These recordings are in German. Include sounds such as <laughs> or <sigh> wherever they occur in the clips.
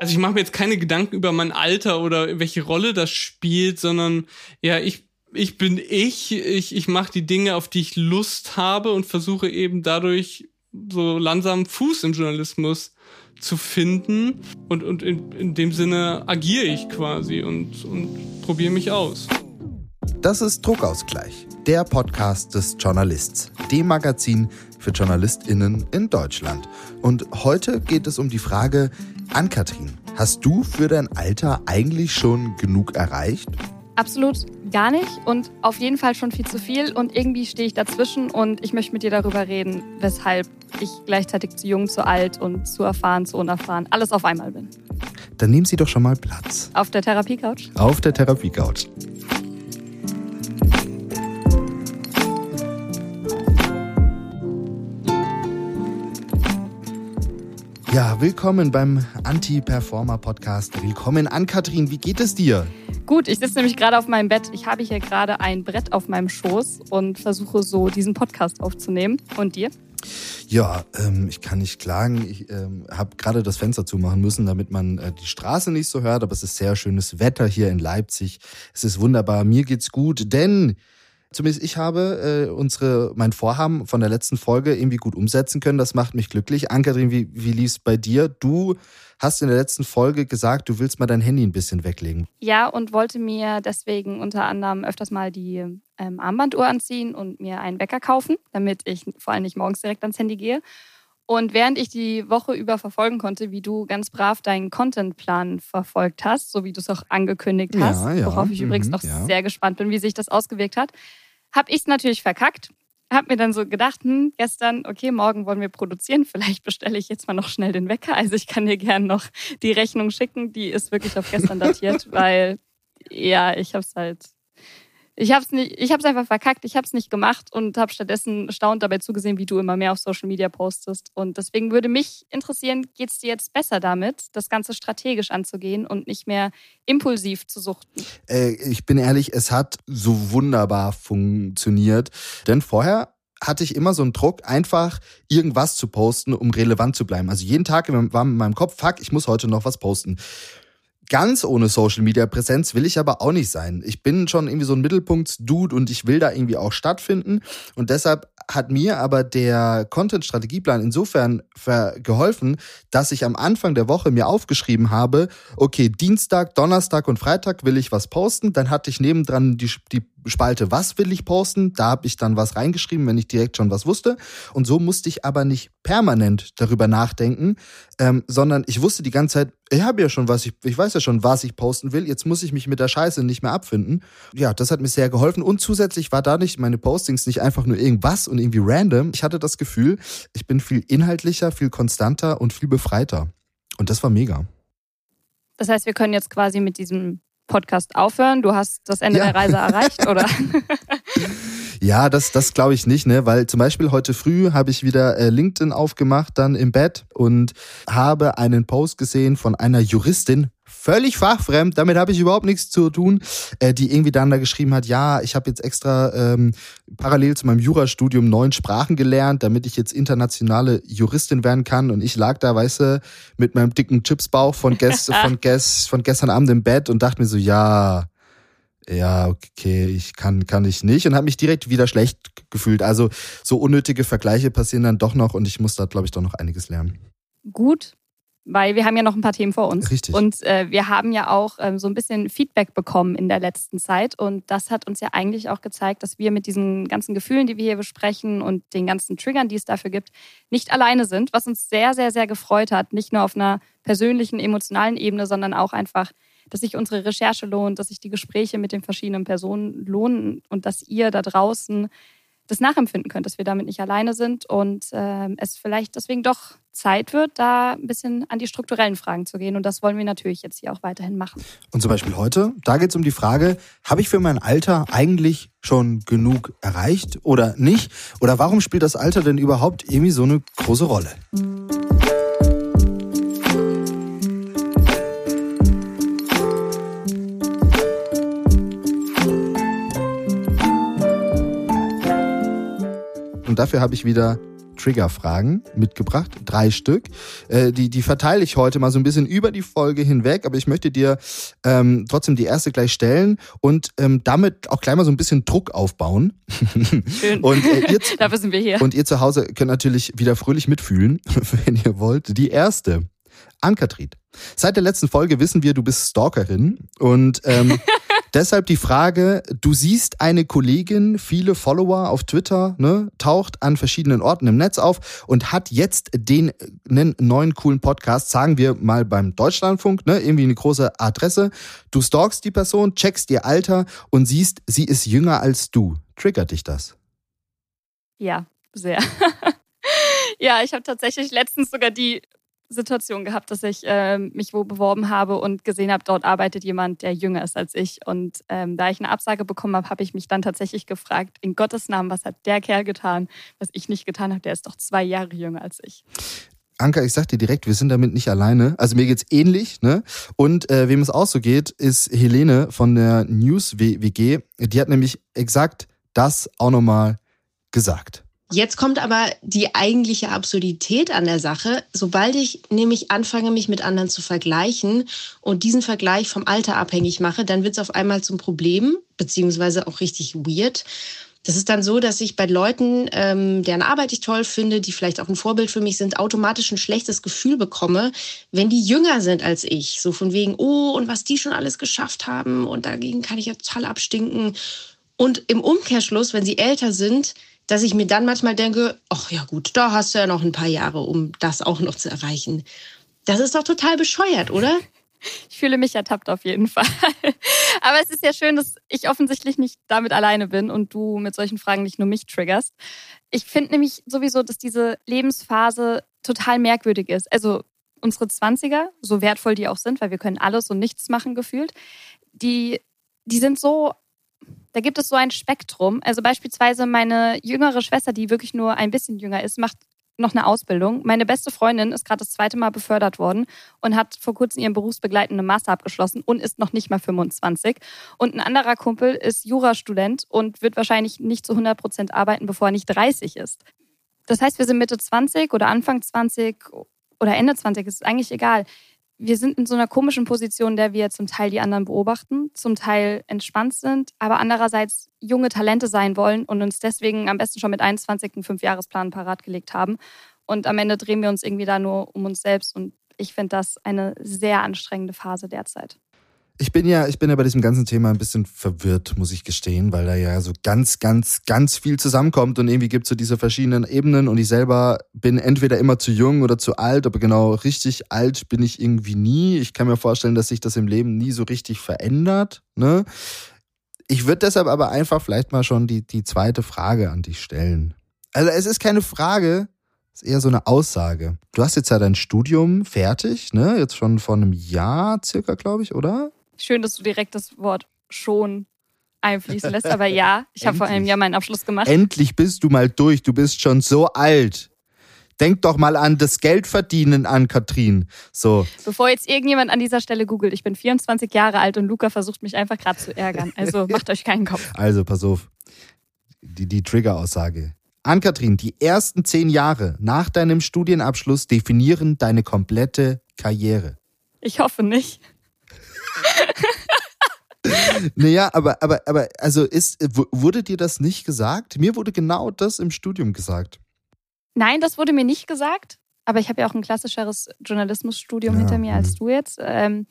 Also ich mache mir jetzt keine Gedanken über mein Alter oder welche Rolle das spielt, sondern ja, ich ich bin ich, ich, ich mache die Dinge, auf die ich Lust habe und versuche eben dadurch so langsam Fuß im Journalismus zu finden und, und in, in dem Sinne agiere ich quasi und, und probiere mich aus. Das ist Druckausgleich, der Podcast des Journalists, dem Magazin für JournalistInnen in Deutschland. Und heute geht es um die Frage, Ann-Kathrin, hast du für dein Alter eigentlich schon genug erreicht? Absolut gar nicht und auf jeden Fall schon viel zu viel und irgendwie stehe ich dazwischen und ich möchte mit dir darüber reden, weshalb ich gleichzeitig zu jung, zu alt und zu erfahren, zu unerfahren, alles auf einmal bin. Dann nehmen Sie doch schon mal Platz. Auf der Therapiecouch? Auf der Therapiecouch. Ja, willkommen beim Anti-Performer-Podcast. Willkommen an Kathrin. Wie geht es dir? Gut, ich sitze nämlich gerade auf meinem Bett. Ich habe hier gerade ein Brett auf meinem Schoß und versuche so diesen Podcast aufzunehmen. Und dir? Ja, ähm, ich kann nicht klagen. Ich ähm, habe gerade das Fenster zumachen müssen, damit man äh, die Straße nicht so hört. Aber es ist sehr schönes Wetter hier in Leipzig. Es ist wunderbar. Mir geht's gut, denn Zumindest ich habe äh, unsere, mein Vorhaben von der letzten Folge irgendwie gut umsetzen können. Das macht mich glücklich. Ann-Kathrin, wie, wie lief es bei dir? Du hast in der letzten Folge gesagt, du willst mal dein Handy ein bisschen weglegen. Ja, und wollte mir deswegen unter anderem öfters mal die ähm, Armbanduhr anziehen und mir einen Wecker kaufen, damit ich vor allem nicht morgens direkt ans Handy gehe. Und während ich die Woche über verfolgen konnte, wie du ganz brav deinen Contentplan verfolgt hast, so wie du es auch angekündigt hast, ja, ja. worauf ich mhm, übrigens noch ja. sehr gespannt bin, wie sich das ausgewirkt hat, habe ich es natürlich verkackt. Hab mir dann so gedacht, hm, gestern, okay, morgen wollen wir produzieren, <laughs> vielleicht bestelle ich jetzt mal noch schnell den Wecker. Also ich kann dir gern noch die Rechnung schicken, die ist wirklich auf gestern datiert, <laughs> weil ja, ich habe es halt ich habe es nicht, ich habe es einfach verkackt, ich habe es nicht gemacht und habe stattdessen staunt dabei zugesehen, wie du immer mehr auf Social Media postest. Und deswegen würde mich interessieren, geht es dir jetzt besser damit, das Ganze strategisch anzugehen und nicht mehr impulsiv zu suchten? Äh, ich bin ehrlich, es hat so wunderbar funktioniert, denn vorher hatte ich immer so einen Druck, einfach irgendwas zu posten, um relevant zu bleiben. Also jeden Tag war in meinem Kopf, fuck, ich muss heute noch was posten. Ganz ohne Social Media Präsenz will ich aber auch nicht sein. Ich bin schon irgendwie so ein Mittelpunktsdude und ich will da irgendwie auch stattfinden. Und deshalb hat mir aber der Content-Strategieplan insofern geholfen, dass ich am Anfang der Woche mir aufgeschrieben habe, okay, Dienstag, Donnerstag und Freitag will ich was posten. Dann hatte ich nebendran die, die Spalte, was will ich posten? Da habe ich dann was reingeschrieben, wenn ich direkt schon was wusste. Und so musste ich aber nicht permanent darüber nachdenken, ähm, sondern ich wusste die ganze Zeit, ich habe ja schon was, ich, ich weiß ja schon, was ich posten will. Jetzt muss ich mich mit der Scheiße nicht mehr abfinden. Ja, das hat mir sehr geholfen. Und zusätzlich war dadurch meine Postings nicht einfach nur irgendwas und irgendwie random. Ich hatte das Gefühl, ich bin viel inhaltlicher, viel konstanter und viel befreiter. Und das war mega. Das heißt, wir können jetzt quasi mit diesem Podcast aufhören? Du hast das Ende ja. der Reise erreicht, oder? <laughs> <laughs> Ja, das, das glaube ich nicht, ne? Weil zum Beispiel heute früh habe ich wieder äh, LinkedIn aufgemacht, dann im Bett und habe einen Post gesehen von einer Juristin, völlig fachfremd, damit habe ich überhaupt nichts zu tun, äh, die irgendwie dann da geschrieben hat, ja, ich habe jetzt extra ähm, parallel zu meinem Jurastudium neun Sprachen gelernt, damit ich jetzt internationale Juristin werden kann und ich lag da, weißt du, mit meinem dicken Chipsbauch von, gest <laughs> von, gest von gestern Abend im Bett und dachte mir so, ja, ja, okay, ich kann, kann ich nicht und habe mich direkt wieder schlecht gefühlt. Also so unnötige Vergleiche passieren dann doch noch und ich muss da, glaube ich, doch noch einiges lernen. Gut, weil wir haben ja noch ein paar Themen vor uns. Richtig. Und äh, wir haben ja auch ähm, so ein bisschen Feedback bekommen in der letzten Zeit. Und das hat uns ja eigentlich auch gezeigt, dass wir mit diesen ganzen Gefühlen, die wir hier besprechen und den ganzen Triggern, die es dafür gibt, nicht alleine sind. Was uns sehr, sehr, sehr gefreut hat. Nicht nur auf einer persönlichen, emotionalen Ebene, sondern auch einfach, dass sich unsere Recherche lohnt, dass sich die Gespräche mit den verschiedenen Personen lohnen und dass ihr da draußen das nachempfinden könnt, dass wir damit nicht alleine sind und äh, es vielleicht deswegen doch Zeit wird, da ein bisschen an die strukturellen Fragen zu gehen. Und das wollen wir natürlich jetzt hier auch weiterhin machen. Und zum Beispiel heute, da geht es um die Frage, habe ich für mein Alter eigentlich schon genug erreicht oder nicht? Oder warum spielt das Alter denn überhaupt irgendwie so eine große Rolle? Mhm. Dafür habe ich wieder Triggerfragen mitgebracht, drei Stück. Äh, die, die verteile ich heute mal so ein bisschen über die Folge hinweg, aber ich möchte dir ähm, trotzdem die erste gleich stellen und ähm, damit auch gleich mal so ein bisschen Druck aufbauen. Schön. und, äh, ihr, <laughs> Dafür sind wir hier. Und ihr zu Hause könnt natürlich wieder fröhlich mitfühlen, <laughs> wenn ihr wollt. Die erste. Ann-Kathrin. Seit der letzten Folge wissen wir, du bist Stalkerin und ähm, <laughs> deshalb die Frage, du siehst eine Kollegin, viele Follower auf Twitter, ne, taucht an verschiedenen Orten im Netz auf und hat jetzt den einen neuen coolen Podcast, sagen wir mal beim Deutschlandfunk, ne, irgendwie eine große Adresse. Du stalkst die Person, checkst ihr Alter und siehst, sie ist jünger als du. Triggert dich das? Ja, sehr. <laughs> ja, ich habe tatsächlich letztens sogar die Situation gehabt, dass ich äh, mich wo beworben habe und gesehen habe, dort arbeitet jemand, der jünger ist als ich. Und ähm, da ich eine Absage bekommen habe, habe ich mich dann tatsächlich gefragt, in Gottes Namen, was hat der Kerl getan, was ich nicht getan habe? Der ist doch zwei Jahre jünger als ich. Anka, ich sag dir direkt, wir sind damit nicht alleine. Also mir geht's ähnlich, ne? Und äh, wem es auch so geht, ist Helene von der News WG. Die hat nämlich exakt das auch nochmal gesagt. Jetzt kommt aber die eigentliche Absurdität an der Sache. Sobald ich nämlich anfange, mich mit anderen zu vergleichen und diesen Vergleich vom Alter abhängig mache, dann wird es auf einmal zum Problem, beziehungsweise auch richtig weird. Das ist dann so, dass ich bei Leuten, ähm, deren Arbeit ich toll finde, die vielleicht auch ein Vorbild für mich sind, automatisch ein schlechtes Gefühl bekomme, wenn die jünger sind als ich. So von wegen, oh, und was die schon alles geschafft haben und dagegen kann ich ja total abstinken. Und im Umkehrschluss, wenn sie älter sind, dass ich mir dann manchmal denke, ach ja gut, da hast du ja noch ein paar Jahre, um das auch noch zu erreichen. Das ist doch total bescheuert, oder? <laughs> Ich fühle mich ertappt auf jeden Fall. <laughs> Aber es ist ja schön, dass ich offensichtlich nicht damit alleine bin und du mit solchen Fragen nicht nur mich triggerst. Ich finde nämlich sowieso, dass diese Lebensphase total merkwürdig ist. Also unsere 20er, so wertvoll die auch sind, weil wir können alles und nichts machen gefühlt, die, die sind so da gibt es so ein Spektrum. Also beispielsweise meine jüngere Schwester, die wirklich nur ein bisschen jünger ist, macht noch eine Ausbildung. Meine beste Freundin ist gerade das zweite Mal befördert worden und hat vor kurzem ihren berufsbegleitenden Master abgeschlossen und ist noch nicht mal 25. Und ein anderer Kumpel ist Jurastudent und wird wahrscheinlich nicht zu 100 Prozent arbeiten, bevor er nicht 30 ist. Das heißt, wir sind Mitte 20 oder Anfang 20 oder Ende 20, ist eigentlich egal wir sind in so einer komischen Position, der wir zum Teil die anderen beobachten, zum Teil entspannt sind, aber andererseits junge Talente sein wollen und uns deswegen am besten schon mit 21 einen Fünfjahresplan parat gelegt haben. Und am Ende drehen wir uns irgendwie da nur um uns selbst. Und ich finde das eine sehr anstrengende Phase derzeit. Ich bin ja, ich bin ja bei diesem ganzen Thema ein bisschen verwirrt, muss ich gestehen, weil da ja so ganz, ganz, ganz viel zusammenkommt und irgendwie gibt es so diese verschiedenen Ebenen und ich selber bin entweder immer zu jung oder zu alt, aber genau richtig alt bin ich irgendwie nie. Ich kann mir vorstellen, dass sich das im Leben nie so richtig verändert. Ne? Ich würde deshalb aber einfach vielleicht mal schon die, die zweite Frage an dich stellen. Also es ist keine Frage, es ist eher so eine Aussage. Du hast jetzt ja dein Studium fertig, ne? Jetzt schon vor einem Jahr circa, glaube ich, oder? Schön, dass du direkt das Wort schon einfließen lässt. Aber ja, ich habe <laughs> vor einem Jahr meinen Abschluss gemacht. Endlich bist du mal durch. Du bist schon so alt. Denk doch mal an das Geldverdienen an, Katrin. So. Bevor jetzt irgendjemand an dieser Stelle googelt, ich bin 24 Jahre alt und Luca versucht mich einfach gerade zu ärgern. Also <laughs> macht euch keinen Kopf. Also, pass auf. Die, die Trigger-Aussage. An-Kathrin, die ersten zehn Jahre nach deinem Studienabschluss definieren deine komplette Karriere. Ich hoffe nicht. <laughs> naja, aber, aber, aber, also ist, wurde dir das nicht gesagt? Mir wurde genau das im Studium gesagt. Nein, das wurde mir nicht gesagt. Aber ich habe ja auch ein klassischeres Journalismusstudium ja, hinter mir als mhm. du jetzt. Ähm,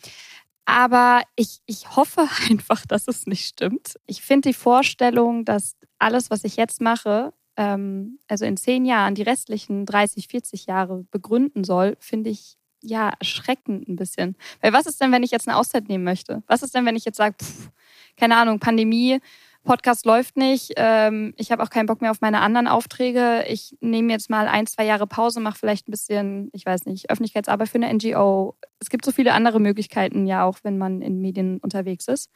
aber ich, ich hoffe <laughs> einfach, dass es nicht stimmt. Ich finde die Vorstellung, dass alles, was ich jetzt mache, ähm, also in zehn Jahren die restlichen 30, 40 Jahre begründen soll, finde ich ja, erschreckend ein bisschen. Weil was ist denn, wenn ich jetzt eine Auszeit nehmen möchte? Was ist denn, wenn ich jetzt sage, pff, keine Ahnung, Pandemie, Podcast läuft nicht, ähm, ich habe auch keinen Bock mehr auf meine anderen Aufträge, ich nehme jetzt mal ein, zwei Jahre Pause, mache vielleicht ein bisschen, ich weiß nicht, Öffentlichkeitsarbeit für eine NGO. Es gibt so viele andere Möglichkeiten ja auch, wenn man in Medien unterwegs ist.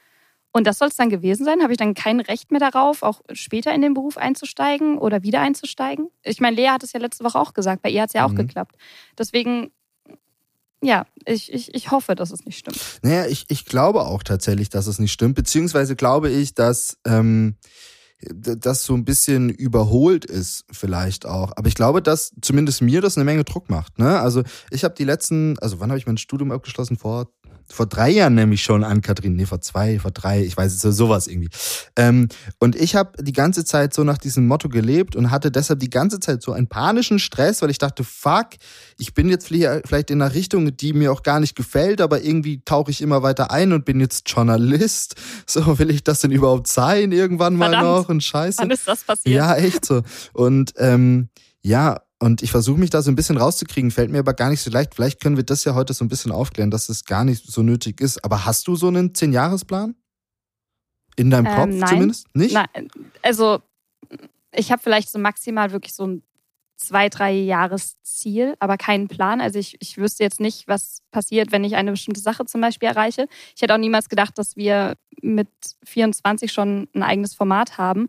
Und das soll es dann gewesen sein? Habe ich dann kein Recht mehr darauf, auch später in den Beruf einzusteigen oder wieder einzusteigen? Ich meine, Lea hat es ja letzte Woche auch gesagt, bei ihr hat es ja auch mhm. geklappt. Deswegen ja, ich, ich, ich hoffe, dass es nicht stimmt. Naja, ich, ich glaube auch tatsächlich, dass es nicht stimmt, beziehungsweise glaube ich, dass ähm, das so ein bisschen überholt ist vielleicht auch. Aber ich glaube, dass zumindest mir das eine Menge Druck macht. Ne? Also ich habe die letzten, also wann habe ich mein Studium abgeschlossen? Vor vor drei Jahren nämlich schon an Kathrin, nee, vor zwei, vor drei, ich weiß es sowas irgendwie. Ähm, und ich habe die ganze Zeit so nach diesem Motto gelebt und hatte deshalb die ganze Zeit so einen panischen Stress, weil ich dachte, fuck, ich bin jetzt vielleicht in einer Richtung, die mir auch gar nicht gefällt, aber irgendwie tauche ich immer weiter ein und bin jetzt Journalist. <laughs> So, will ich das denn überhaupt sein irgendwann mal Verdammt. noch und scheiße. Wann ist das passiert? Ja, echt so. Und ähm, ja, und ich versuche mich da so ein bisschen rauszukriegen, fällt mir aber gar nicht so leicht. Vielleicht können wir das ja heute so ein bisschen aufklären, dass es gar nicht so nötig ist. Aber hast du so einen Zehn-Jahres-Plan? In deinem Ähm, Kopf nein. zumindest? Nicht? Nein, also ich habe vielleicht so maximal wirklich so ein zwei, drei Jahresziel, aber keinen Plan. Also ich, ich wüsste jetzt nicht, was passiert, wenn ich eine bestimmte Sache zum Beispiel erreiche. Ich hätte auch niemals gedacht, dass wir mit 24 schon ein eigenes Format haben.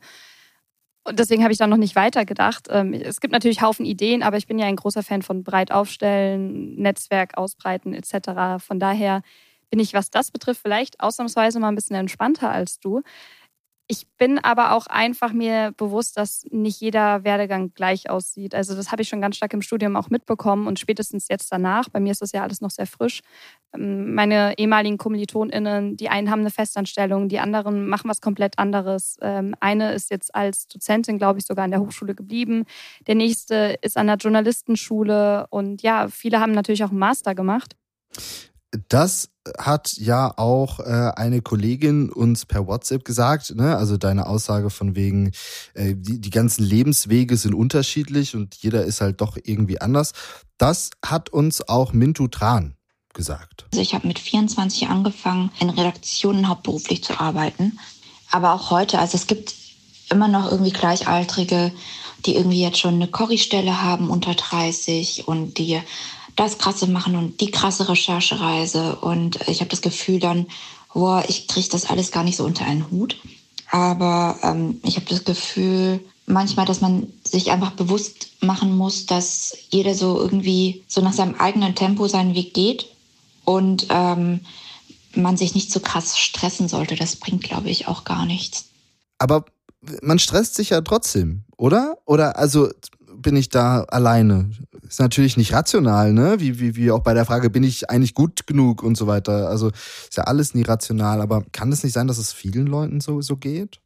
Und deswegen habe ich da noch nicht weitergedacht. Ähm, Es gibt natürlich Haufen Ideen, aber ich bin ja ein großer Fan von breit aufstellen, Netzwerk ausbreiten etc. Von daher bin ich, was das betrifft, vielleicht ausnahmsweise mal ein bisschen entspannter als du. Ich bin aber auch einfach mir bewusst, dass nicht jeder Werdegang gleich aussieht. Also das habe ich schon ganz stark im Studium auch mitbekommen und spätestens jetzt danach. Bei mir ist das ja alles noch sehr frisch. Ähm, Meine ehemaligen KommilitonInnen, die einen haben eine Festanstellung, die anderen machen was komplett anderes. Ähm, Eine ist jetzt als Dozentin, glaube ich, sogar an der Hochschule geblieben. Der nächste ist an der Journalistenschule und ja, viele haben natürlich auch einen Master gemacht. Das hat ja auch äh, eine Kollegin uns per WhatsApp gesagt, ne? Also deine Aussage von wegen, äh, die, die ganzen Lebenswege sind unterschiedlich und jeder ist halt doch irgendwie anders. Das hat uns auch Mintu Tran gesagt. Also ich habe mit 24 angefangen, in Redaktionen hauptberuflich zu arbeiten. Aber auch heute, also es gibt immer noch irgendwie Gleichaltrige, die irgendwie jetzt schon eine Corrie-Stelle haben unter 30 und die das krasse machen und die krasse Recherchereise. Und ich habe das Gefühl dann, boah, ich kriege das alles gar nicht so unter einen Hut. Aber ähm, ich habe das Gefühl manchmal, dass man sich einfach bewusst machen muss, dass jeder so irgendwie so nach seinem eigenen Tempo seinen Weg geht und ähm, man sich nicht so krass stressen sollte. Das bringt, glaube ich, auch gar nichts. Aber man stresst sich ja trotzdem, oder? Oder also bin ich da alleine? Ist natürlich nicht rational, ne? Wie, wie, wie auch bei der Frage, bin ich eigentlich gut genug und so weiter. Also ist ja alles nie rational, aber kann es nicht sein, dass es vielen Leuten so, so geht?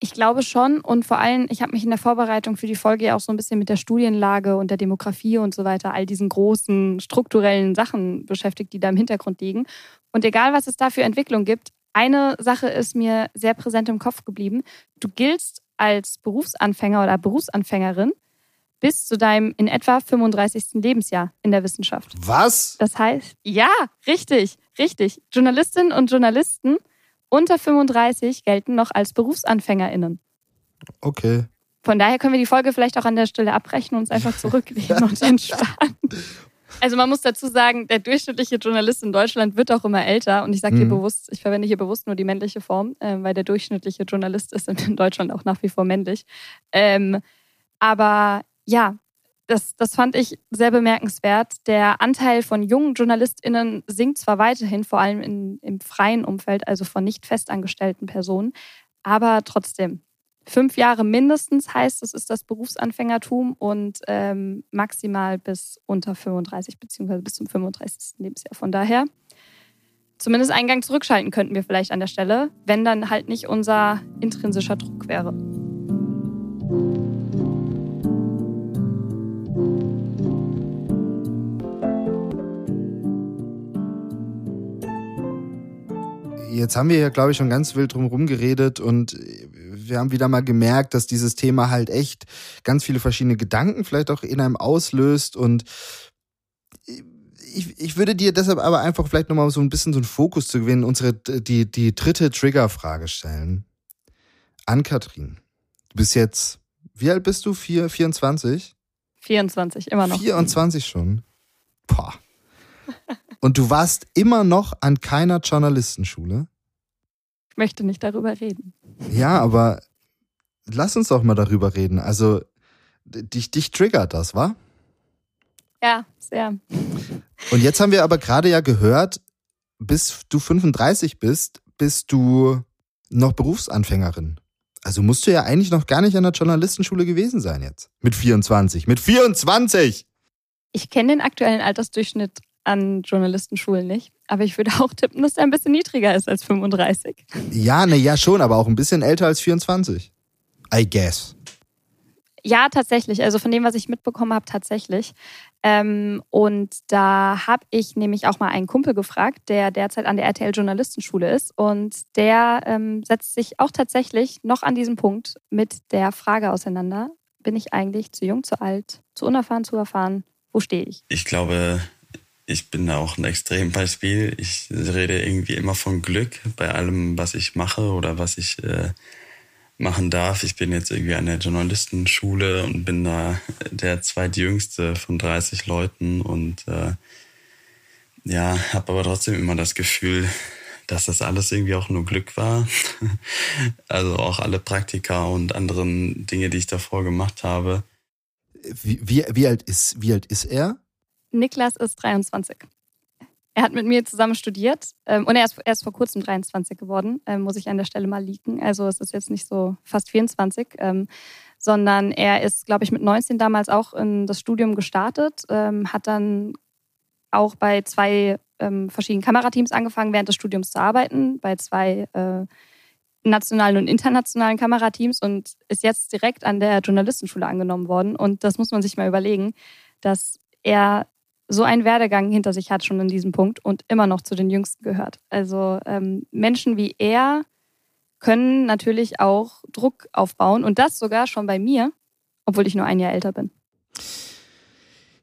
Ich glaube schon und vor allem, ich habe mich in der Vorbereitung für die Folge ja auch so ein bisschen mit der Studienlage und der Demografie und so weiter, all diesen großen strukturellen Sachen beschäftigt, die da im Hintergrund liegen. Und egal, was es da für Entwicklung gibt, eine Sache ist mir sehr präsent im Kopf geblieben. Du giltst als Berufsanfänger oder Berufsanfängerin bis zu deinem in etwa 35. Lebensjahr in der Wissenschaft. Was? Das heißt, ja, richtig, richtig. Journalistinnen und Journalisten unter 35 gelten noch als BerufsanfängerInnen. Okay. Von daher können wir die Folge vielleicht auch an der Stelle abbrechen und uns einfach <laughs> zurücklehnen und entspannen. Also man muss dazu sagen, der durchschnittliche Journalist in Deutschland wird auch immer älter. Und ich sage hier Mhm. bewusst, ich verwende hier bewusst nur die männliche Form, äh, weil der durchschnittliche Journalist ist in Deutschland auch nach wie vor männlich. Ähm, aber ja, das, das fand ich sehr bemerkenswert. Der Anteil von jungen JournalistInnen sinkt zwar weiterhin, vor allem in, im freien Umfeld, also von nicht festangestellten Personen, aber trotzdem. Fünf Jahre mindestens heißt, es ist das Berufsanfängertum und ähm, maximal bis unter 35 beziehungsweise bis zum 35. Lebensjahr. Von daher, zumindest einen Gang zurückschalten könnten wir vielleicht an der Stelle, wenn dann halt nicht unser intrinsischer Druck wäre. Jetzt haben wir ja, glaube ich, schon ganz wild drum rumgeredet und wir haben wieder mal gemerkt, dass dieses Thema halt echt ganz viele verschiedene Gedanken vielleicht auch in einem auslöst und ich, ich würde dir deshalb aber einfach vielleicht nochmal so ein bisschen so einen Fokus zu gewinnen, unsere, die, die dritte Triggerfrage stellen. An Kathrin. Du bist jetzt, wie alt bist du? Vier, 24? 24, immer noch. 24 schon. Boah. Und du warst immer noch an keiner Journalistenschule? Ich möchte nicht darüber reden. Ja, aber lass uns doch mal darüber reden. Also, dich, dich triggert das, wa? Ja, sehr. Und jetzt haben wir aber gerade ja gehört, bis du 35 bist, bist du noch Berufsanfängerin. Also musst du ja eigentlich noch gar nicht an der Journalistenschule gewesen sein jetzt. Mit 24. Mit 24! Ich kenne den aktuellen Altersdurchschnitt an Journalistenschulen nicht, aber ich würde auch tippen, dass er ein bisschen niedriger ist als 35. Ja, ne, ja schon, aber auch ein bisschen älter als 24. I guess. Ja, tatsächlich. Also von dem, was ich mitbekommen habe, tatsächlich. Ähm, und da habe ich nämlich auch mal einen Kumpel gefragt, der derzeit an der RTL Journalistenschule ist. Und der ähm, setzt sich auch tatsächlich noch an diesem Punkt mit der Frage auseinander, bin ich eigentlich zu jung, zu alt, zu unerfahren, zu erfahren? Wo stehe ich? Ich glaube, ich bin da auch ein Extrembeispiel. Ich rede irgendwie immer von Glück bei allem, was ich mache oder was ich äh, machen darf. Ich bin jetzt irgendwie an der Journalistenschule und bin da der zweitjüngste von 30 Leuten und äh, ja, habe aber trotzdem immer das Gefühl, dass das alles irgendwie auch nur Glück war. <laughs> also auch alle Praktika und anderen Dinge, die ich davor gemacht habe. Wie, wie, wie, alt, ist, wie alt ist er? Niklas ist 23. Er hat mit mir zusammen studiert ähm, und er ist erst vor kurzem 23 geworden, ähm, muss ich an der Stelle mal leaken. Also es ist jetzt nicht so fast 24, ähm, sondern er ist, glaube ich, mit 19 damals auch in das Studium gestartet, ähm, hat dann auch bei zwei ähm, verschiedenen Kamerateams angefangen, während des Studiums zu arbeiten, bei zwei äh, nationalen und internationalen Kamerateams und ist jetzt direkt an der Journalistenschule angenommen worden. Und das muss man sich mal überlegen, dass er so einen Werdegang hinter sich hat schon in diesem Punkt und immer noch zu den Jüngsten gehört. Also ähm, Menschen wie er können natürlich auch Druck aufbauen und das sogar schon bei mir, obwohl ich nur ein Jahr älter bin.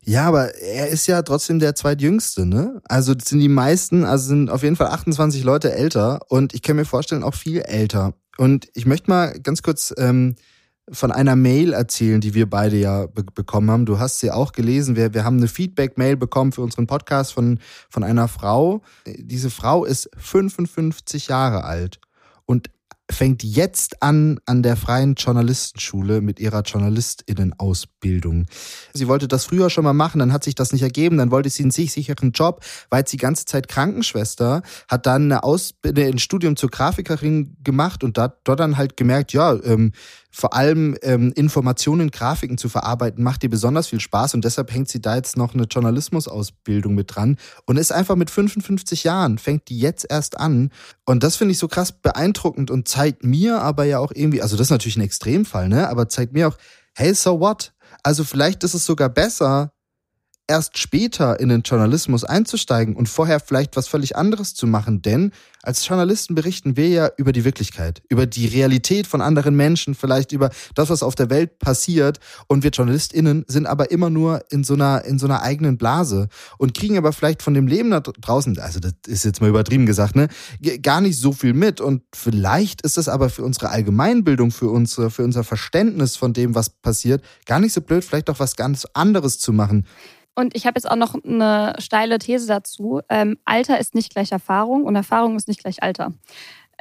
Ja, aber er ist ja trotzdem der zweitjüngste, ne? Also das sind die meisten, also sind auf jeden Fall 28 Leute älter und ich kann mir vorstellen, auch viel älter. Und ich möchte mal ganz kurz ähm, von einer Mail erzählen, die wir beide ja be bekommen haben. Du hast sie auch gelesen. Wir, wir haben eine Feedback-Mail bekommen für unseren Podcast von, von einer Frau. Diese Frau ist 55 Jahre alt und fängt jetzt an an der freien Journalistenschule mit ihrer Journalistinnen-Ausbildung. Sie wollte das früher schon mal machen, dann hat sich das nicht ergeben, dann wollte sie einen sich sicheren Job, war jetzt die ganze Zeit Krankenschwester, hat dann eine Ausbildung, ein Studium zur Grafikerin gemacht und da, dort dann halt gemerkt, ja, ähm, vor allem ähm, Informationen, Grafiken zu verarbeiten, macht ihr besonders viel Spaß und deshalb hängt sie da jetzt noch eine Journalismusausbildung mit dran und ist einfach mit 55 Jahren, fängt die jetzt erst an und das finde ich so krass beeindruckend und zeigt mir aber ja auch irgendwie, also das ist natürlich ein Extremfall, ne, aber zeigt mir auch, hey, so what? Also vielleicht ist es sogar besser, erst später in den Journalismus einzusteigen und vorher vielleicht was völlig anderes zu machen, denn als Journalisten berichten wir ja über die Wirklichkeit, über die Realität von anderen Menschen, vielleicht über das, was auf der Welt passiert. Und wir JournalistInnen sind aber immer nur in so einer, in so einer eigenen Blase und kriegen aber vielleicht von dem Leben da draußen, also das ist jetzt mal übertrieben gesagt, ne, gar nicht so viel mit. Und vielleicht ist es aber für unsere Allgemeinbildung, für unsere, für unser Verständnis von dem, was passiert, gar nicht so blöd, vielleicht auch was ganz anderes zu machen. Und ich habe jetzt auch noch eine steile These dazu. Ähm, Alter ist nicht gleich Erfahrung und Erfahrung ist nicht gleich Alter.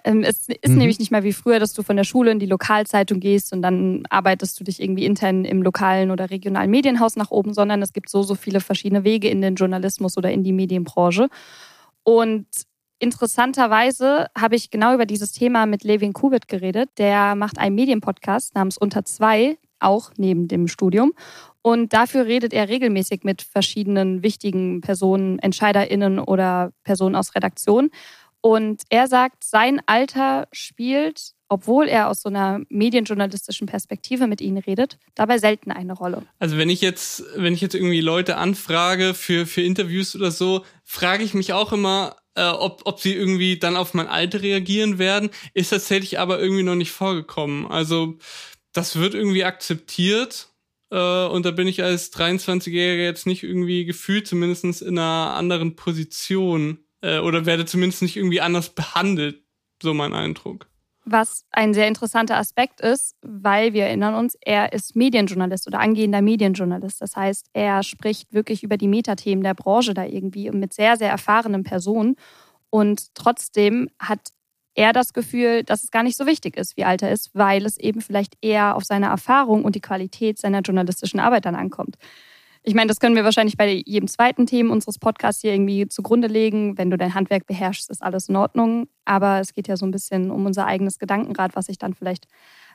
Ähm, es ist mhm. nämlich nicht mehr wie früher, dass du von der Schule in die Lokalzeitung gehst und dann arbeitest du dich irgendwie intern im lokalen oder regionalen Medienhaus nach oben, sondern es gibt so, so viele verschiedene Wege in den Journalismus oder in die Medienbranche. Und interessanterweise habe ich genau über dieses Thema mit Levin Kubit geredet. Der macht einen Medienpodcast namens Unter zwei, auch neben dem Studium. Und dafür redet er regelmäßig mit verschiedenen wichtigen Personen, EntscheiderInnen oder Personen aus Redaktion. Und er sagt, sein Alter spielt, obwohl er aus so einer medienjournalistischen Perspektive mit ihnen redet, dabei selten eine Rolle. Also wenn ich jetzt, wenn ich jetzt irgendwie Leute anfrage für, für Interviews oder so, frage ich mich auch immer, äh, ob, ob sie irgendwie dann auf mein Alter reagieren werden. Ist tatsächlich aber irgendwie noch nicht vorgekommen. Also das wird irgendwie akzeptiert äh, und da bin ich als 23-Jähriger jetzt nicht irgendwie gefühlt, zumindest in einer anderen Position. Äh, oder werde zumindest nicht irgendwie anders behandelt. So mein Eindruck. Was ein sehr interessanter Aspekt ist, weil wir erinnern uns, er ist Medienjournalist oder angehender Medienjournalist. Das heißt, er spricht wirklich über die Metathemen der Branche da irgendwie und mit sehr, sehr erfahrenen Personen. Und trotzdem hat er das Gefühl, dass es gar nicht so wichtig ist, wie alt er ist, weil es eben vielleicht eher auf seine Erfahrung und die Qualität seiner journalistischen Arbeit dann ankommt. Ich meine, das können wir wahrscheinlich bei jedem zweiten Thema unseres Podcasts hier irgendwie zugrunde legen. Wenn du dein Handwerk beherrschst, ist alles in Ordnung. Aber es geht ja so ein bisschen um unser eigenes Gedankenrad, was sich dann vielleicht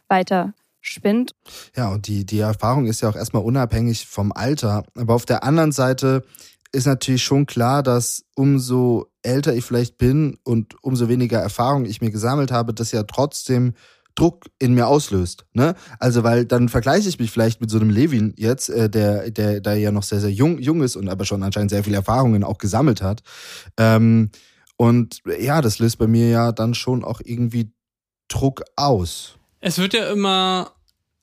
weiter spinnt. Ja, und die, die Erfahrung ist ja auch erstmal unabhängig vom Alter. Aber auf der anderen Seite ist natürlich schon klar, dass umso älter ich vielleicht bin und umso weniger Erfahrung ich mir gesammelt habe, das ja trotzdem Druck in mir auslöst. Ne? Also, weil dann vergleiche ich mich vielleicht mit so einem Levin jetzt, äh, der, der da ja noch sehr, sehr jung, jung ist und aber schon anscheinend sehr viele Erfahrungen auch gesammelt hat. Ähm, und ja, das löst bei mir ja dann schon auch irgendwie Druck aus. Es wird ja immer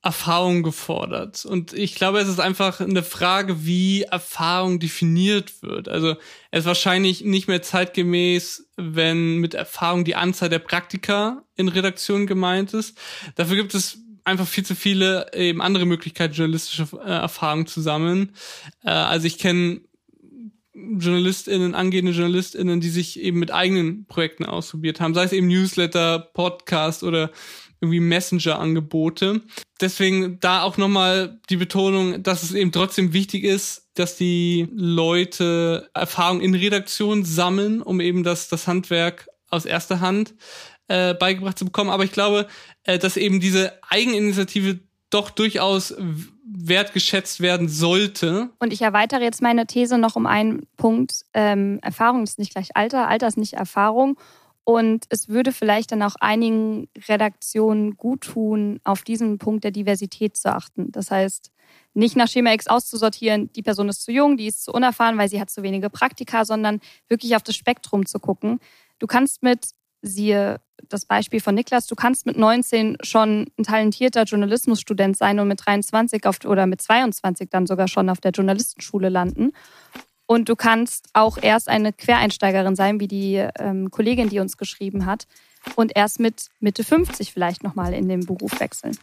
Erfahrung gefordert. Und ich glaube, es ist einfach eine Frage, wie Erfahrung definiert wird. Also es ist wahrscheinlich nicht mehr zeitgemäß, wenn mit Erfahrung die Anzahl der Praktika in Redaktionen gemeint ist. Dafür gibt es einfach viel zu viele eben andere Möglichkeiten, journalistische äh, Erfahrung zu sammeln. Äh, also ich kenne JournalistInnen, angehende JournalistInnen, die sich eben mit eigenen Projekten ausprobiert haben, sei es eben Newsletter, Podcast oder irgendwie Messenger-Angebote. Deswegen da auch nochmal die Betonung, dass es eben trotzdem wichtig ist, dass die Leute Erfahrung in Redaktion sammeln, um eben das, das Handwerk aus erster Hand äh, beigebracht zu bekommen. Aber ich glaube, äh, dass eben diese Eigeninitiative doch durchaus wertgeschätzt werden sollte. Und ich erweitere jetzt meine These noch um einen Punkt. Ähm, Erfahrung ist nicht gleich Alter, Alter ist nicht Erfahrung. Und es würde vielleicht dann auch einigen Redaktionen gut tun, auf diesen Punkt der Diversität zu achten. Das heißt, nicht nach Schema X auszusortieren, die Person ist zu jung, die ist zu unerfahren, weil sie hat zu wenige Praktika, sondern wirklich auf das Spektrum zu gucken. Du kannst mit, siehe das Beispiel von Niklas, du kannst mit 19 schon ein talentierter Journalismusstudent sein und mit 23 auf, oder mit 22 dann sogar schon auf der Journalistenschule landen. Und du kannst auch erst eine Quereinsteigerin sein, wie die ähm, Kollegin, die uns geschrieben hat, und erst mit Mitte 50 vielleicht nochmal in den Beruf wechseln.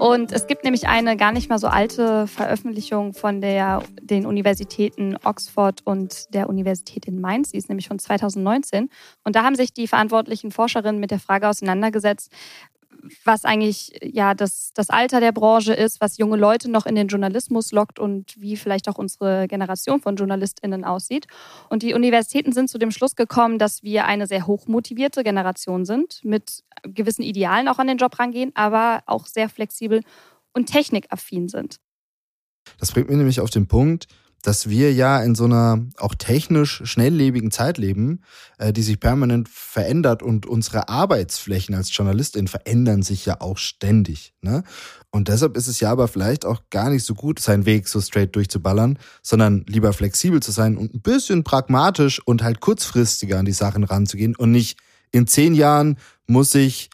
Und es gibt nämlich eine gar nicht mal so alte Veröffentlichung von der, den Universitäten Oxford und der Universität in Mainz. Die ist nämlich von 2019. Und da haben sich die verantwortlichen Forscherinnen mit der Frage auseinandergesetzt, was eigentlich ja das, das Alter der Branche ist, was junge Leute noch in den Journalismus lockt und wie vielleicht auch unsere Generation von JournalistInnen aussieht. Und die Universitäten sind zu dem Schluss gekommen, dass wir eine sehr hochmotivierte Generation sind, mit gewissen Idealen auch an den Job rangehen, aber auch sehr flexibel und technikaffin sind. Das bringt mich nämlich auf den Punkt, dass wir ja in so einer auch technisch schnelllebigen Zeit leben, äh, die sich permanent verändert und unsere Arbeitsflächen als Journalistin verändern sich ja auch ständig. Ne? Und deshalb ist es ja aber vielleicht auch gar nicht so gut, seinen Weg so straight durchzuballern, sondern lieber flexibel zu sein und ein bisschen pragmatisch und halt kurzfristiger an die Sachen ranzugehen und nicht in zehn Jahren muss ich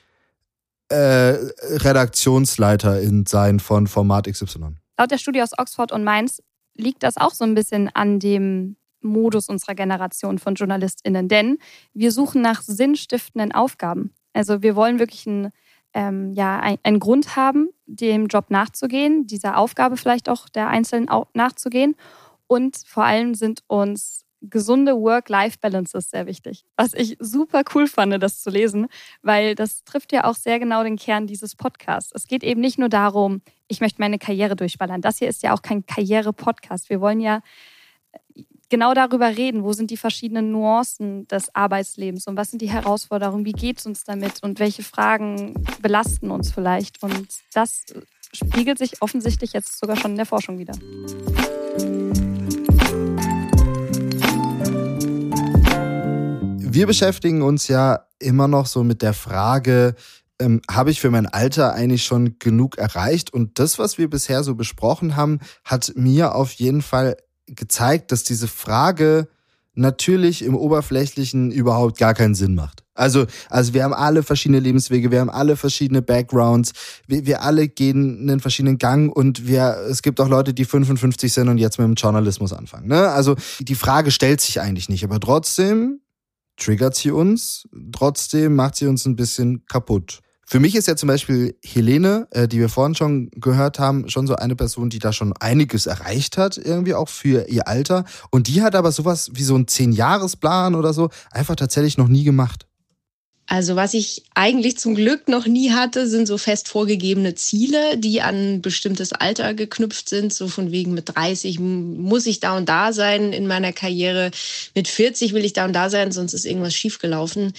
äh, Redaktionsleiterin sein von Format XY. Laut der Studie aus Oxford und Mainz liegt das auch so ein bisschen an dem Modus unserer Generation von JournalistInnen. Denn wir suchen nach sinnstiftenden Aufgaben. Also wir wollen wirklich einen, ähm, ja, ein, einen Grund haben, dem Job nachzugehen, dieser Aufgabe vielleicht auch der Einzelnen nachzugehen. Und vor allem sind uns gesunde Work-Life-Balances sehr wichtig. Was ich super cool fand, das zu lesen, weil das trifft ja auch sehr genau den Kern dieses Podcasts. Es geht eben nicht nur darum, ich möchte meine Karriere durchballern. Das hier ist ja auch kein Karriere-Podcast. Wir wollen ja genau darüber reden, wo sind die verschiedenen Nuancen des Arbeitslebens und was sind die Herausforderungen, wie geht es uns damit und welche Fragen belasten uns vielleicht. Und das spiegelt sich offensichtlich jetzt sogar schon in der Forschung wieder. Wir beschäftigen uns ja immer noch so mit der Frage, ähm, habe ich für mein Alter eigentlich schon genug erreicht? Und das, was wir bisher so besprochen haben, hat mir auf jeden Fall gezeigt, dass diese Frage natürlich im Oberflächlichen überhaupt gar keinen Sinn macht. Also, also wir haben alle verschiedene Lebenswege, wir haben alle verschiedene Backgrounds, wir, wir alle gehen einen verschiedenen Gang und wir, es gibt auch Leute, die 55 sind und jetzt mit dem Journalismus anfangen. Ne? Also die Frage stellt sich eigentlich nicht, aber trotzdem triggert sie uns, trotzdem macht sie uns ein bisschen kaputt. Für mich ist ja zum Beispiel Helene, äh, die wir vorhin schon gehört haben, schon so eine Person, die da schon einiges erreicht hat, irgendwie auch für ihr Alter. Und die hat aber sowas wie so einen Zehn-Jahres-Plan oder so einfach tatsächlich noch nie gemacht. Also was ich eigentlich zum Glück noch nie hatte, sind so fest vorgegebene Ziele, die an ein bestimmtes Alter geknüpft sind. So von wegen mit 30 muss ich da und da sein in meiner Karriere. Mit 40 will ich da und da sein, sonst ist irgendwas schiefgelaufen.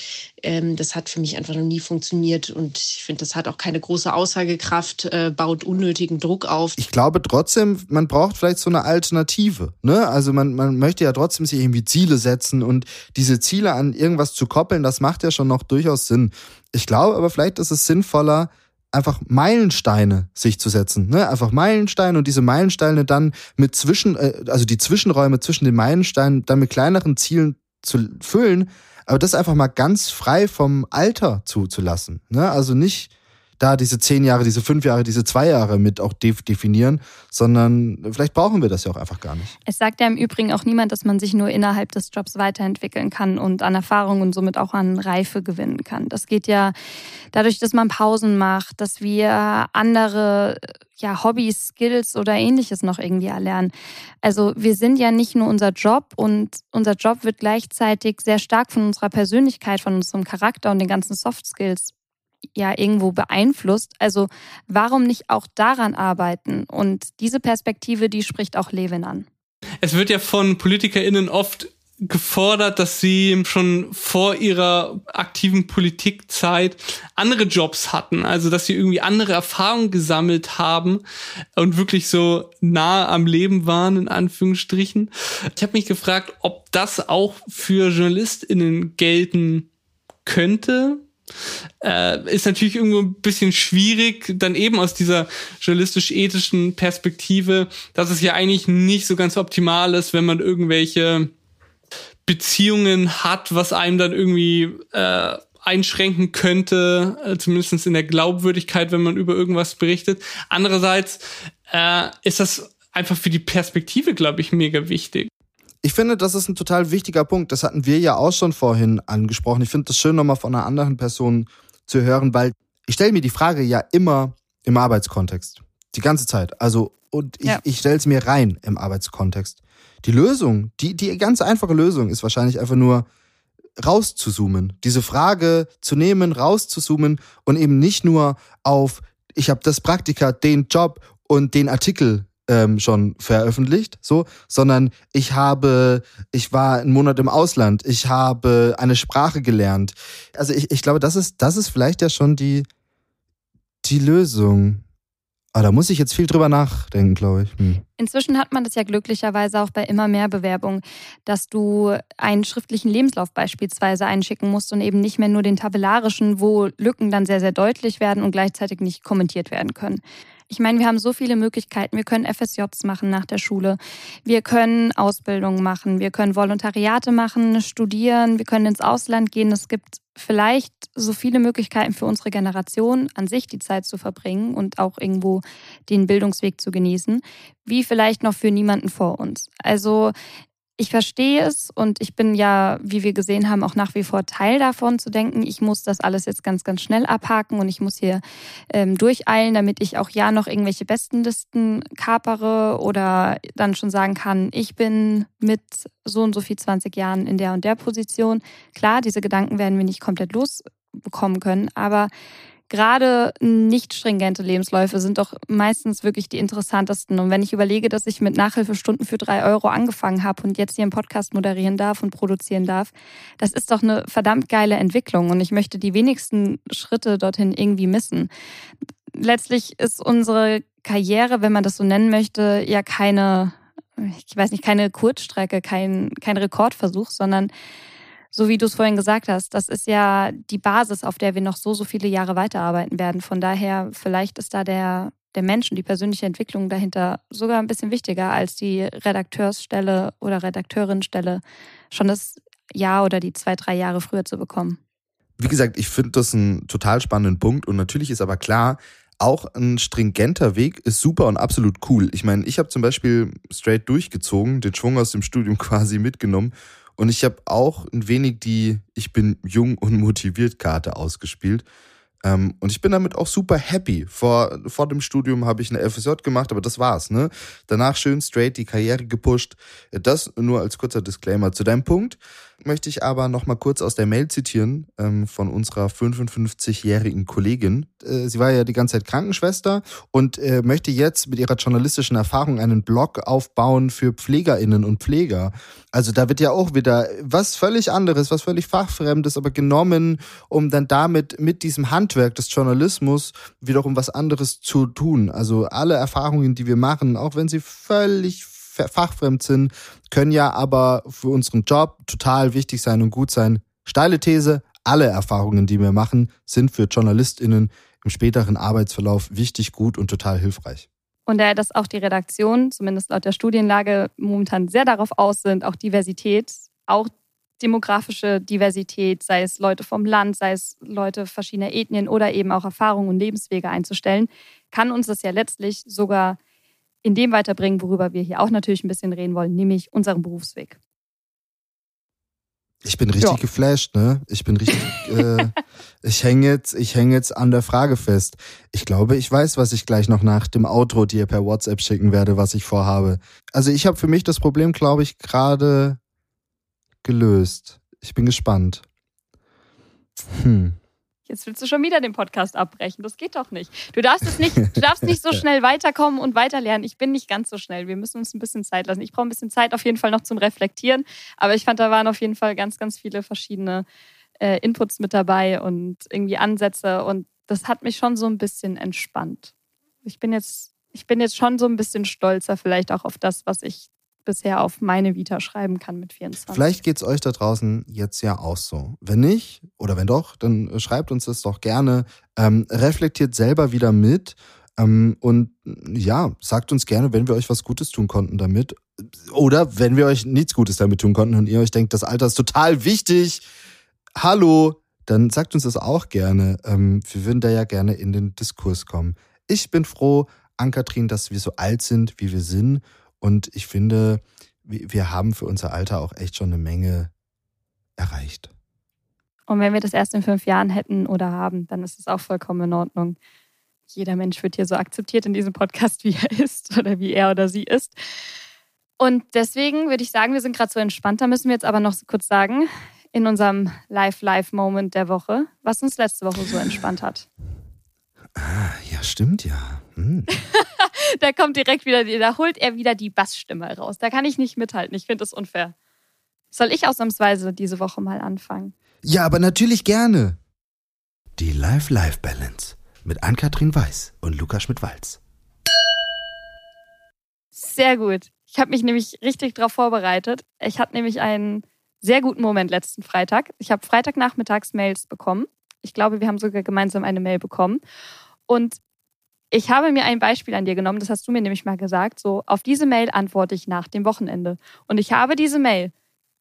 Ähm, das hat für mich einfach noch nie funktioniert und ich finde, das hat auch keine große Aussagekraft, äh, baut unnötigen Druck auf. Ich glaube trotzdem, man braucht vielleicht so eine Alternative. Ne? Also man, man möchte ja trotzdem sich irgendwie Ziele setzen und diese Ziele an irgendwas zu koppeln, das macht ja schon noch durchaus Sinn. Ich glaube aber vielleicht ist es sinnvoller, einfach Meilensteine sich zu setzen. Ne? Einfach Meilensteine und diese Meilensteine dann mit zwischen, äh, also die Zwischenräume zwischen den Meilensteinen dann mit kleineren Zielen zu füllen, aber das einfach mal ganz frei vom Alter zuzulassen. Ne? Also nicht da diese zehn Jahre, diese fünf Jahre, diese zwei Jahre mit auch definieren, sondern vielleicht brauchen wir das ja auch einfach gar nicht. Es sagt ja im Übrigen auch niemand, dass man sich nur innerhalb des Jobs weiterentwickeln kann und an Erfahrung und somit auch an Reife gewinnen kann. Das geht ja dadurch, dass man Pausen macht, dass wir andere ja, Hobbys, Skills oder ähnliches noch irgendwie erlernen. Also wir sind ja nicht nur unser Job und unser Job wird gleichzeitig sehr stark von unserer Persönlichkeit, von unserem Charakter und den ganzen Soft Skills ja irgendwo beeinflusst. Also warum nicht auch daran arbeiten? Und diese Perspektive, die spricht auch Levin an. Es wird ja von PolitikerInnen oft gefordert, dass sie schon vor ihrer aktiven Politikzeit andere Jobs hatten, also dass sie irgendwie andere Erfahrungen gesammelt haben und wirklich so nah am Leben waren, in Anführungsstrichen. Ich habe mich gefragt, ob das auch für JournalistInnen gelten könnte, äh, ist natürlich irgendwo ein bisschen schwierig, dann eben aus dieser journalistisch-ethischen Perspektive, dass es ja eigentlich nicht so ganz optimal ist, wenn man irgendwelche Beziehungen hat, was einem dann irgendwie äh, einschränken könnte, äh, zumindest in der Glaubwürdigkeit, wenn man über irgendwas berichtet. Andererseits äh, ist das einfach für die Perspektive, glaube ich, mega wichtig. Ich finde, das ist ein total wichtiger Punkt. Das hatten wir ja auch schon vorhin angesprochen. Ich finde das schön, nochmal von einer anderen Person zu hören, weil ich stelle mir die Frage ja immer im Arbeitskontext. Die ganze Zeit. Also, und ich, ja. ich stelle es mir rein im Arbeitskontext. Die Lösung, die, die ganz einfache Lösung ist wahrscheinlich einfach nur rauszuzoomen. Diese Frage zu nehmen, rauszuzoomen und eben nicht nur auf, ich habe das Praktika, den Job und den Artikel ähm, schon veröffentlicht, so, sondern ich habe, ich war einen Monat im Ausland, ich habe eine Sprache gelernt. Also ich, ich glaube, das ist, das ist vielleicht ja schon die, die Lösung. Aber da muss ich jetzt viel drüber nachdenken, glaube ich. Hm. Inzwischen hat man das ja glücklicherweise auch bei immer mehr Bewerbungen, dass du einen schriftlichen Lebenslauf beispielsweise einschicken musst und eben nicht mehr nur den tabellarischen, wo Lücken dann sehr, sehr deutlich werden und gleichzeitig nicht kommentiert werden können. Ich meine, wir haben so viele Möglichkeiten. Wir können FSJs machen nach der Schule. Wir können Ausbildungen machen. Wir können Volontariate machen, studieren. Wir können ins Ausland gehen. Es gibt vielleicht so viele Möglichkeiten für unsere Generation an sich die Zeit zu verbringen und auch irgendwo den Bildungsweg zu genießen, wie vielleicht noch für niemanden vor uns. Also ich verstehe es und ich bin ja, wie wir gesehen haben, auch nach wie vor Teil davon zu denken, ich muss das alles jetzt ganz, ganz schnell abhaken und ich muss hier ähm, durcheilen, damit ich auch ja noch irgendwelche Bestenlisten kapere oder dann schon sagen kann, ich bin mit so und so viel 20 Jahren in der und der Position. Klar, diese Gedanken werden wir nicht komplett losbekommen können, aber gerade nicht stringente Lebensläufe sind doch meistens wirklich die interessantesten. Und wenn ich überlege, dass ich mit Nachhilfestunden für drei Euro angefangen habe und jetzt hier einen Podcast moderieren darf und produzieren darf, das ist doch eine verdammt geile Entwicklung. Und ich möchte die wenigsten Schritte dorthin irgendwie missen. Letztlich ist unsere Karriere, wenn man das so nennen möchte, ja keine, ich weiß nicht, keine Kurzstrecke, kein, kein Rekordversuch, sondern so wie du es vorhin gesagt hast, das ist ja die Basis, auf der wir noch so, so viele Jahre weiterarbeiten werden. Von daher, vielleicht ist da der, der Mensch und die persönliche Entwicklung dahinter sogar ein bisschen wichtiger als die Redakteursstelle oder Redakteurinstelle schon das Jahr oder die zwei, drei Jahre früher zu bekommen. Wie gesagt, ich finde das einen total spannenden Punkt und natürlich ist aber klar, auch ein stringenter Weg ist super und absolut cool. Ich meine, ich habe zum Beispiel straight durchgezogen, den Schwung aus dem Studium <laughs> quasi mitgenommen und ich habe auch ein wenig die Ich bin jung und motiviert Karte ausgespielt. Ähm, und ich bin damit auch super happy. Vor, vor dem Studium habe ich eine FSJ gemacht, aber das war's. Ne? Danach schön straight die Karriere gepusht. Das nur als kurzer Disclaimer zu deinem Punkt möchte ich aber noch mal kurz aus der Mail zitieren ähm, von unserer 55-jährigen Kollegin. Äh, sie war ja die ganze Zeit Krankenschwester und äh, möchte jetzt mit ihrer journalistischen Erfahrung einen Blog aufbauen für Pflegerinnen und Pfleger. Also da wird ja auch wieder was völlig anderes, was völlig fachfremdes, aber genommen, um dann damit mit diesem Handwerk des Journalismus wiederum was anderes zu tun. Also alle Erfahrungen, die wir machen, auch wenn sie völlig fachfremd sind, können ja aber für unseren Job total wichtig sein und gut sein. Steile These, alle Erfahrungen, die wir machen, sind für JournalistInnen im späteren Arbeitsverlauf wichtig, gut und total hilfreich. Und da dass auch die Redaktion, zumindest laut der Studienlage, momentan sehr darauf aus sind, auch Diversität, auch demografische Diversität, sei es Leute vom Land, sei es Leute verschiedener Ethnien oder eben auch Erfahrungen und Lebenswege einzustellen, kann uns das ja letztlich sogar in dem weiterbringen, worüber wir hier auch natürlich ein bisschen reden wollen, nämlich unseren Berufsweg. Ich bin richtig ja. geflasht, ne? Ich bin richtig, <laughs> äh, ich hänge jetzt, ich hänge jetzt an der Frage fest. Ich glaube, ich weiß, was ich gleich noch nach dem Outro dir per WhatsApp schicken werde, was ich vorhabe. Also ich habe für mich das Problem, glaube ich, gerade gelöst. Ich bin gespannt. Hm. Jetzt willst du schon wieder den Podcast abbrechen. Das geht doch nicht. Du darfst es nicht, du darfst nicht so <laughs> schnell weiterkommen und weiterlernen. Ich bin nicht ganz so schnell. Wir müssen uns ein bisschen Zeit lassen. Ich brauche ein bisschen Zeit auf jeden Fall noch zum Reflektieren. Aber ich fand, da waren auf jeden Fall ganz, ganz viele verschiedene äh, Inputs mit dabei und irgendwie Ansätze. Und das hat mich schon so ein bisschen entspannt. Ich bin jetzt, ich bin jetzt schon so ein bisschen stolzer vielleicht auch auf das, was ich bisher auf meine Vita schreiben kann mit 24. Vielleicht geht es euch da draußen jetzt ja auch so. Wenn nicht oder wenn doch, dann schreibt uns das doch gerne. Ähm, reflektiert selber wieder mit ähm, und ja, sagt uns gerne, wenn wir euch was Gutes tun konnten damit. Oder wenn wir euch nichts Gutes damit tun konnten und ihr euch denkt, das Alter ist total wichtig. Hallo, dann sagt uns das auch gerne. Ähm, wir würden da ja gerne in den Diskurs kommen. Ich bin froh, Ankatrin, dass wir so alt sind, wie wir sind und ich finde, wir haben für unser Alter auch echt schon eine Menge erreicht. Und wenn wir das erst in fünf Jahren hätten oder haben, dann ist es auch vollkommen in Ordnung. Jeder Mensch wird hier so akzeptiert in diesem Podcast, wie er ist oder wie er oder sie ist. Und deswegen würde ich sagen, wir sind gerade so entspannt. Da müssen wir jetzt aber noch kurz sagen, in unserem Live-Live-Moment der Woche, was uns letzte Woche so entspannt hat. Ah, ja, stimmt ja. Hm. <laughs> da kommt direkt wieder, da holt er wieder die Bassstimme raus. Da kann ich nicht mithalten. Ich finde das unfair. Soll ich ausnahmsweise diese Woche mal anfangen? Ja, aber natürlich gerne. Die Life-Life-Balance mit Ann-Kathrin Weiß und Lukas Schmidt-Walz. Sehr gut. Ich habe mich nämlich richtig darauf vorbereitet. Ich hatte nämlich einen sehr guten Moment letzten Freitag. Ich habe Freitagnachmittags Mails bekommen. Ich glaube, wir haben sogar gemeinsam eine Mail bekommen. Und ich habe mir ein Beispiel an dir genommen, das hast du mir nämlich mal gesagt, so auf diese Mail antworte ich nach dem Wochenende. Und ich habe diese Mail,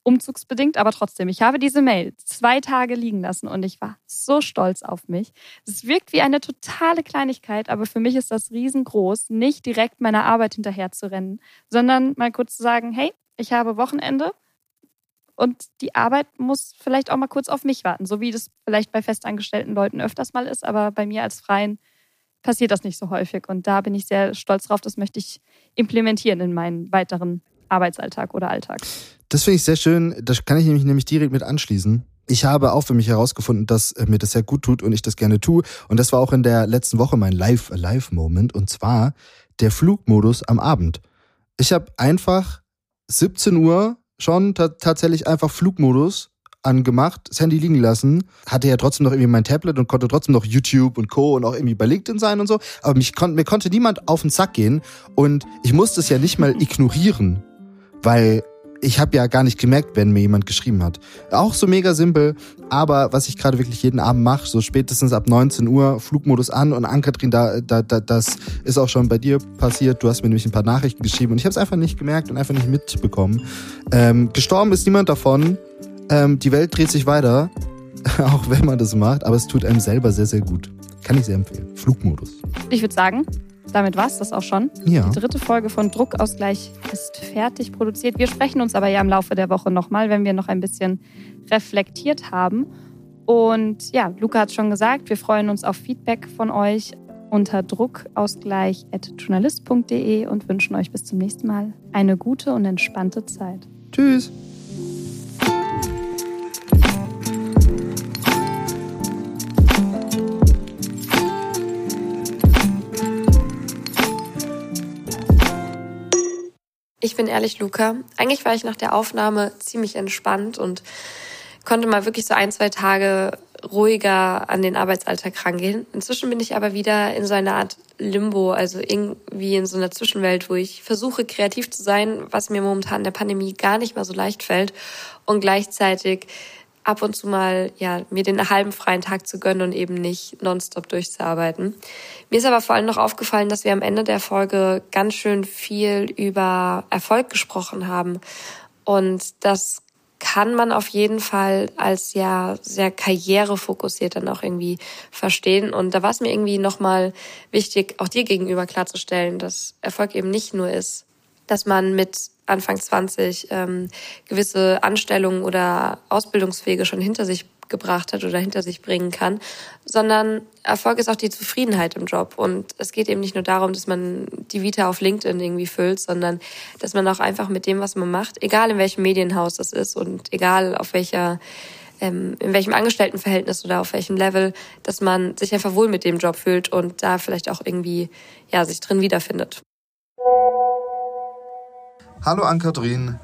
umzugsbedingt, aber trotzdem, ich habe diese Mail zwei Tage liegen lassen und ich war so stolz auf mich. Es wirkt wie eine totale Kleinigkeit, aber für mich ist das riesengroß, nicht direkt meiner Arbeit hinterher zu rennen, sondern mal kurz zu sagen, hey, ich habe Wochenende und die Arbeit muss vielleicht auch mal kurz auf mich warten, so wie das vielleicht bei festangestellten Leuten öfters mal ist, aber bei mir als Freien passiert das nicht so häufig. Und da bin ich sehr stolz drauf. Das möchte ich implementieren in meinen weiteren Arbeitsalltag oder Alltag. Das finde ich sehr schön. Das kann ich nämlich, nämlich direkt mit anschließen. Ich habe auch für mich herausgefunden, dass äh, mir das sehr gut tut und ich das gerne tue. Und das war auch in der letzten Woche mein Live-Live-Moment. Und zwar der Flugmodus am Abend. Ich habe einfach 17 Uhr schon tatsächlich einfach Flugmodus angemacht, das Handy liegen lassen, hatte ja trotzdem noch irgendwie mein Tablet und konnte trotzdem noch YouTube und Co. und auch irgendwie bei LinkedIn sein und so. Aber mich kon mir konnte niemand auf den Sack gehen und ich musste es ja nicht mal ignorieren, weil ich habe ja gar nicht gemerkt, wenn mir jemand geschrieben hat. Auch so mega simpel, aber was ich gerade wirklich jeden Abend mache, so spätestens ab 19 Uhr, Flugmodus an und Ankatrin, da, da, da, das ist auch schon bei dir passiert. Du hast mir nämlich ein paar Nachrichten geschrieben und ich habe es einfach nicht gemerkt und einfach nicht mitbekommen. Ähm, gestorben ist niemand davon. Ähm, die Welt dreht sich weiter, <laughs> auch wenn man das macht, aber es tut einem selber sehr, sehr gut. Kann ich sehr empfehlen. Flugmodus. Ich würde sagen, damit war es das auch schon. Ja. Die dritte Folge von Druckausgleich ist fertig produziert. Wir sprechen uns aber ja im Laufe der Woche nochmal, wenn wir noch ein bisschen reflektiert haben. Und ja, Luca hat schon gesagt, wir freuen uns auf Feedback von euch unter druckausgleich.journalist.de und wünschen euch bis zum nächsten Mal eine gute und entspannte Zeit. Tschüss. Ich bin ehrlich, Luca. Eigentlich war ich nach der Aufnahme ziemlich entspannt und konnte mal wirklich so ein, zwei Tage ruhiger an den Arbeitsalltag rangehen. Inzwischen bin ich aber wieder in so einer Art Limbo, also irgendwie in so einer Zwischenwelt, wo ich versuche, kreativ zu sein, was mir momentan in der Pandemie gar nicht mal so leicht fällt und gleichzeitig ab und zu mal ja mir den halben freien Tag zu gönnen und eben nicht nonstop durchzuarbeiten. Mir ist aber vor allem noch aufgefallen, dass wir am Ende der Folge ganz schön viel über Erfolg gesprochen haben und das kann man auf jeden Fall als ja sehr karrierefokussiert dann auch irgendwie verstehen. Und da war es mir irgendwie nochmal wichtig, auch dir gegenüber klarzustellen, dass Erfolg eben nicht nur ist, dass man mit Anfang 20 ähm, gewisse Anstellungen oder Ausbildungswege schon hinter sich gebracht hat oder hinter sich bringen kann, sondern Erfolg ist auch die Zufriedenheit im Job. Und es geht eben nicht nur darum, dass man die Vita auf LinkedIn irgendwie füllt, sondern dass man auch einfach mit dem, was man macht, egal in welchem Medienhaus das ist und egal auf welcher ähm, in welchem Angestelltenverhältnis oder auf welchem Level, dass man sich einfach wohl mit dem Job fühlt und da vielleicht auch irgendwie ja sich drin wiederfindet. Hallo Ann-Kathrin.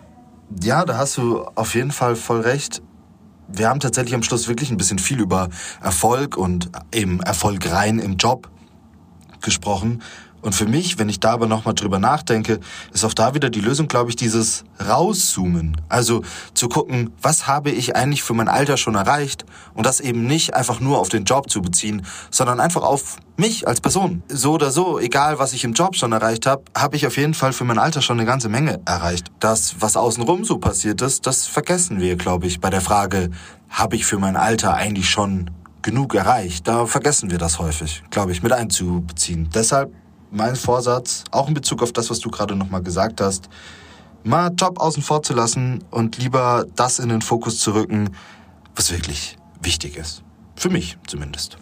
Ja, da hast du auf jeden Fall voll recht wir haben tatsächlich am Schluss wirklich ein bisschen viel über Erfolg und eben Erfolg rein im Job gesprochen. Und für mich, wenn ich da aber nochmal drüber nachdenke, ist auch da wieder die Lösung, glaube ich, dieses Rauszoomen. Also zu gucken, was habe ich eigentlich für mein Alter schon erreicht und das eben nicht einfach nur auf den Job zu beziehen, sondern einfach auf mich als Person. So oder so, egal was ich im Job schon erreicht habe, habe ich auf jeden Fall für mein Alter schon eine ganze Menge erreicht. Das, was außenrum so passiert ist, das vergessen wir, glaube ich, bei der Frage, habe ich für mein Alter eigentlich schon genug erreicht? Da vergessen wir das häufig, glaube ich, mit einzubeziehen. Deshalb mein Vorsatz, auch in Bezug auf das, was du gerade nochmal gesagt hast, mal Job außen vor zu lassen und lieber das in den Fokus zu rücken, was wirklich wichtig ist. Für mich zumindest.